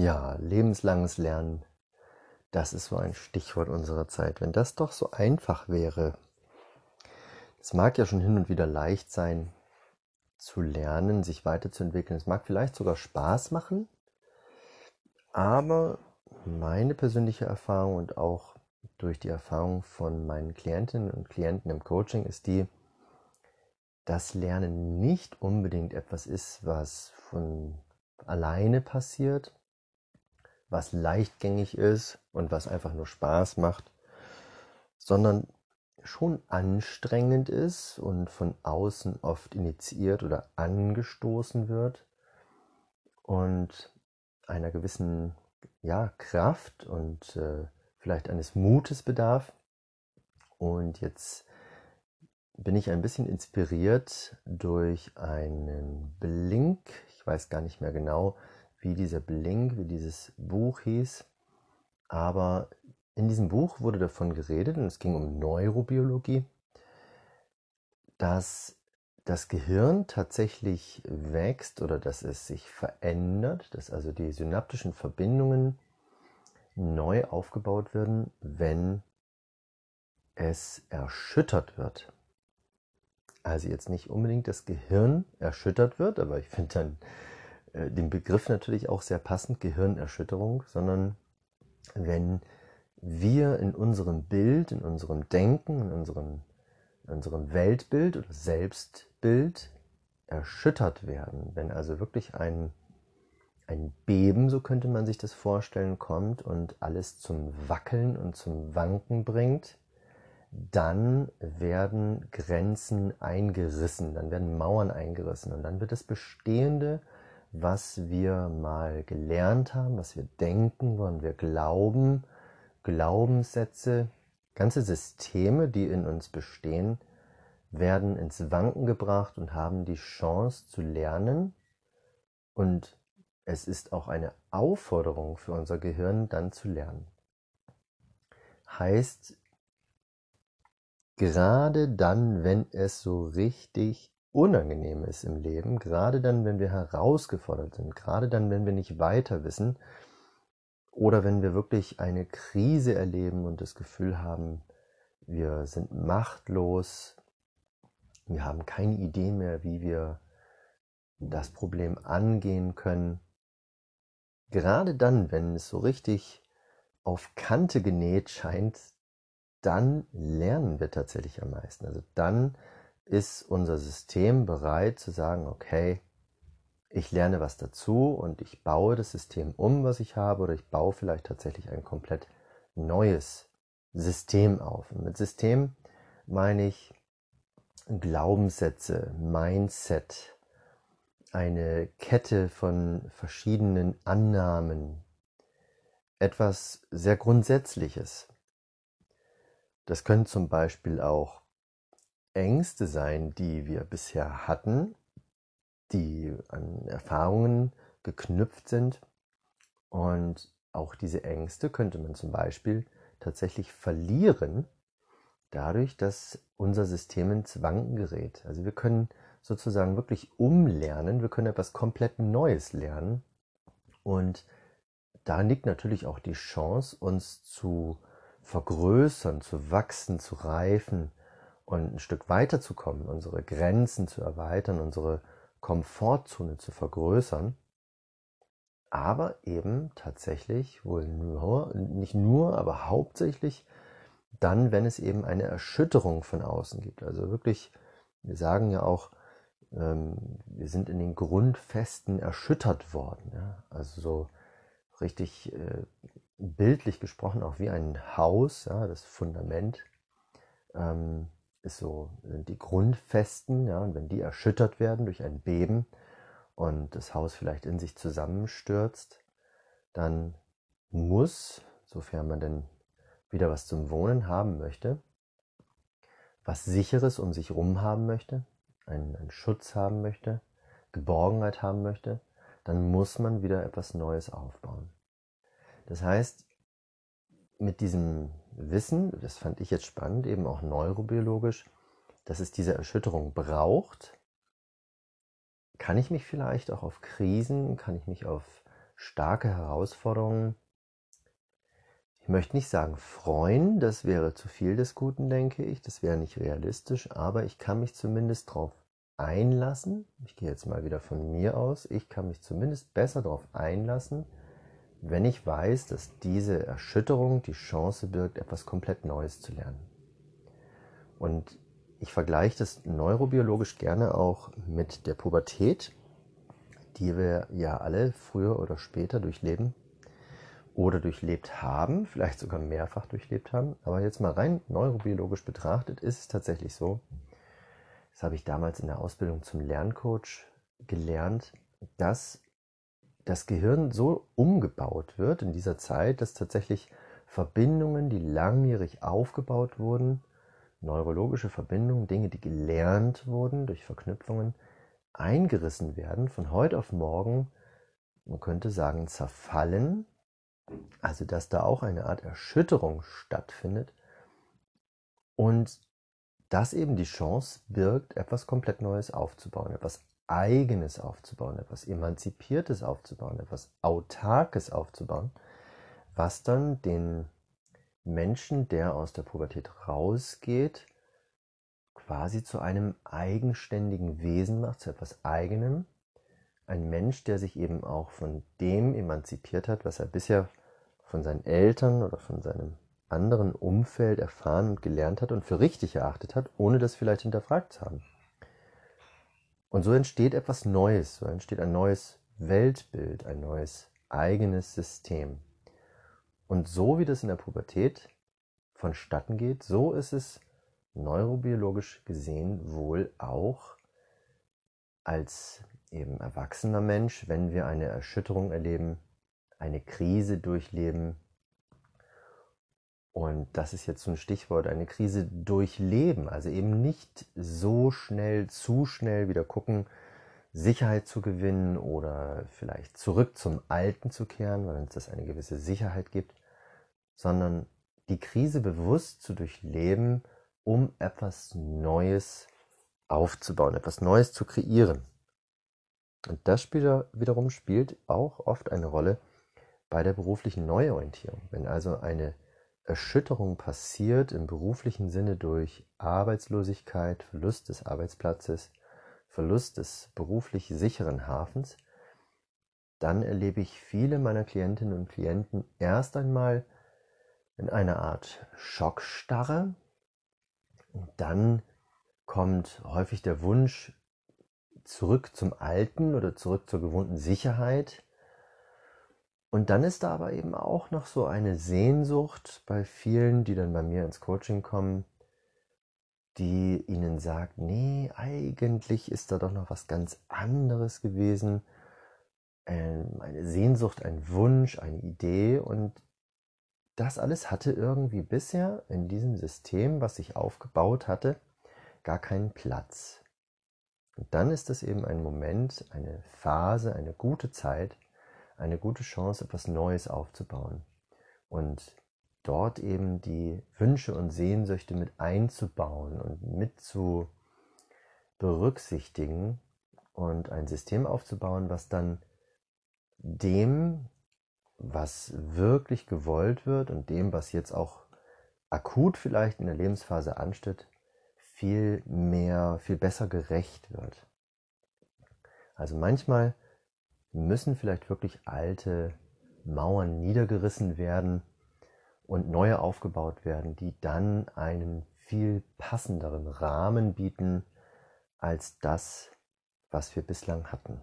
Ja, lebenslanges Lernen, das ist so ein Stichwort unserer Zeit. Wenn das doch so einfach wäre. Es mag ja schon hin und wieder leicht sein, zu lernen, sich weiterzuentwickeln. Es mag vielleicht sogar Spaß machen, aber meine persönliche Erfahrung und auch durch die Erfahrung von meinen Klientinnen und Klienten im Coaching ist die, dass Lernen nicht unbedingt etwas ist, was von alleine passiert, was leichtgängig ist und was einfach nur Spaß macht, sondern schon anstrengend ist und von außen oft initiiert oder angestoßen wird und einer gewissen ja, Kraft und äh, vielleicht eines Mutes bedarf. Und jetzt bin ich ein bisschen inspiriert durch einen Blink. Ich weiß gar nicht mehr genau, wie dieser Blink, wie dieses Buch hieß. Aber in diesem Buch wurde davon geredet, und es ging um Neurobiologie, dass das Gehirn tatsächlich wächst oder dass es sich verändert, dass also die synaptischen Verbindungen neu aufgebaut werden, wenn es erschüttert wird. Also jetzt nicht unbedingt das Gehirn erschüttert wird, aber ich finde dann äh, den Begriff natürlich auch sehr passend, Gehirnerschütterung, sondern wenn wir in unserem Bild, in unserem Denken, in unserem, in unserem Weltbild oder Selbstbild erschüttert werden, wenn also wirklich ein, ein Beben, so könnte man sich das vorstellen, kommt und alles zum Wackeln und zum Wanken bringt, dann werden Grenzen eingerissen, dann werden Mauern eingerissen und dann wird das Bestehende was wir mal gelernt haben, was wir denken, woran wir glauben, Glaubenssätze, ganze Systeme, die in uns bestehen, werden ins Wanken gebracht und haben die Chance zu lernen. Und es ist auch eine Aufforderung für unser Gehirn, dann zu lernen. Heißt, gerade dann, wenn es so richtig unangenehm ist im Leben, gerade dann, wenn wir herausgefordert sind, gerade dann, wenn wir nicht weiter wissen oder wenn wir wirklich eine Krise erleben und das Gefühl haben, wir sind machtlos, wir haben keine Idee mehr, wie wir das Problem angehen können. Gerade dann, wenn es so richtig auf Kante genäht scheint, dann lernen wir tatsächlich am meisten. Also dann ist unser System bereit zu sagen, okay, ich lerne was dazu und ich baue das System um, was ich habe, oder ich baue vielleicht tatsächlich ein komplett neues System auf. Und mit System meine ich Glaubenssätze, Mindset, eine Kette von verschiedenen Annahmen, etwas sehr Grundsätzliches. Das können zum Beispiel auch Ängste sein, die wir bisher hatten, die an Erfahrungen geknüpft sind. Und auch diese Ängste könnte man zum Beispiel tatsächlich verlieren, dadurch, dass unser System ins Wanken gerät. Also wir können sozusagen wirklich umlernen, wir können etwas komplett Neues lernen. Und da liegt natürlich auch die Chance, uns zu vergrößern, zu wachsen, zu reifen, und ein Stück weiterzukommen, unsere Grenzen zu erweitern, unsere Komfortzone zu vergrößern, aber eben tatsächlich wohl nur, nicht nur, aber hauptsächlich dann, wenn es eben eine Erschütterung von außen gibt. Also wirklich, wir sagen ja auch, ähm, wir sind in den Grundfesten erschüttert worden. Also so richtig äh, bildlich gesprochen auch wie ein Haus, das Fundament. Ist so, sind die Grundfesten, ja, und wenn die erschüttert werden durch ein Beben und das Haus vielleicht in sich zusammenstürzt, dann muss, sofern man denn wieder was zum Wohnen haben möchte, was Sicheres um sich rum haben möchte, einen, einen Schutz haben möchte, Geborgenheit haben möchte, dann muss man wieder etwas Neues aufbauen. Das heißt, mit diesem Wissen, das fand ich jetzt spannend, eben auch neurobiologisch, dass es diese Erschütterung braucht, kann ich mich vielleicht auch auf Krisen, kann ich mich auf starke Herausforderungen. Ich möchte nicht sagen freuen, das wäre zu viel des Guten, denke ich, das wäre nicht realistisch, aber ich kann mich zumindest darauf einlassen. Ich gehe jetzt mal wieder von mir aus. Ich kann mich zumindest besser darauf einlassen, wenn ich weiß, dass diese Erschütterung die Chance birgt, etwas komplett Neues zu lernen. Und ich vergleiche das neurobiologisch gerne auch mit der Pubertät, die wir ja alle früher oder später durchleben oder durchlebt haben, vielleicht sogar mehrfach durchlebt haben. Aber jetzt mal rein neurobiologisch betrachtet ist es tatsächlich so, das habe ich damals in der Ausbildung zum Lerncoach gelernt, dass das Gehirn so umgebaut wird in dieser Zeit, dass tatsächlich Verbindungen, die langjährig aufgebaut wurden, neurologische Verbindungen, Dinge, die gelernt wurden durch Verknüpfungen, eingerissen werden, von heute auf morgen, man könnte sagen, zerfallen, also dass da auch eine Art Erschütterung stattfindet. Und das eben die Chance birgt, etwas komplett Neues aufzubauen, etwas Eigenes aufzubauen, etwas Emanzipiertes aufzubauen, etwas Autarkes aufzubauen, was dann den Menschen, der aus der Pubertät rausgeht, quasi zu einem eigenständigen Wesen macht, zu etwas Eigenem. Ein Mensch, der sich eben auch von dem emanzipiert hat, was er bisher von seinen Eltern oder von seinem anderen Umfeld erfahren und gelernt hat und für richtig erachtet hat, ohne das vielleicht hinterfragt zu haben. Und so entsteht etwas Neues, so entsteht ein neues Weltbild, ein neues eigenes System. Und so wie das in der Pubertät vonstatten geht, so ist es neurobiologisch gesehen wohl auch als eben erwachsener Mensch, wenn wir eine Erschütterung erleben, eine Krise durchleben. Und das ist jetzt so ein Stichwort, eine Krise durchleben. Also eben nicht so schnell, zu schnell wieder gucken, Sicherheit zu gewinnen oder vielleicht zurück zum Alten zu kehren, weil uns das eine gewisse Sicherheit gibt, sondern die Krise bewusst zu durchleben, um etwas Neues aufzubauen, etwas Neues zu kreieren. Und das wiederum spielt auch oft eine Rolle bei der beruflichen Neuorientierung. Wenn also eine Erschütterung passiert im beruflichen Sinne durch Arbeitslosigkeit, Verlust des Arbeitsplatzes, Verlust des beruflich sicheren Hafens, dann erlebe ich viele meiner Klientinnen und Klienten erst einmal in einer Art Schockstarre. Und dann kommt häufig der Wunsch zurück zum Alten oder zurück zur gewohnten Sicherheit. Und dann ist da aber eben auch noch so eine Sehnsucht bei vielen, die dann bei mir ins Coaching kommen, die ihnen sagt, nee, eigentlich ist da doch noch was ganz anderes gewesen. Ähm, eine Sehnsucht, ein Wunsch, eine Idee und das alles hatte irgendwie bisher in diesem System, was sich aufgebaut hatte, gar keinen Platz. Und dann ist es eben ein Moment, eine Phase, eine gute Zeit, eine gute Chance, etwas Neues aufzubauen. Und dort eben die Wünsche und Sehnsüchte mit einzubauen und mit zu berücksichtigen und ein System aufzubauen, was dann dem was wirklich gewollt wird und dem, was jetzt auch akut vielleicht in der Lebensphase ansteht, viel mehr, viel besser gerecht wird. Also manchmal müssen vielleicht wirklich alte Mauern niedergerissen werden und neue aufgebaut werden, die dann einen viel passenderen Rahmen bieten als das, was wir bislang hatten.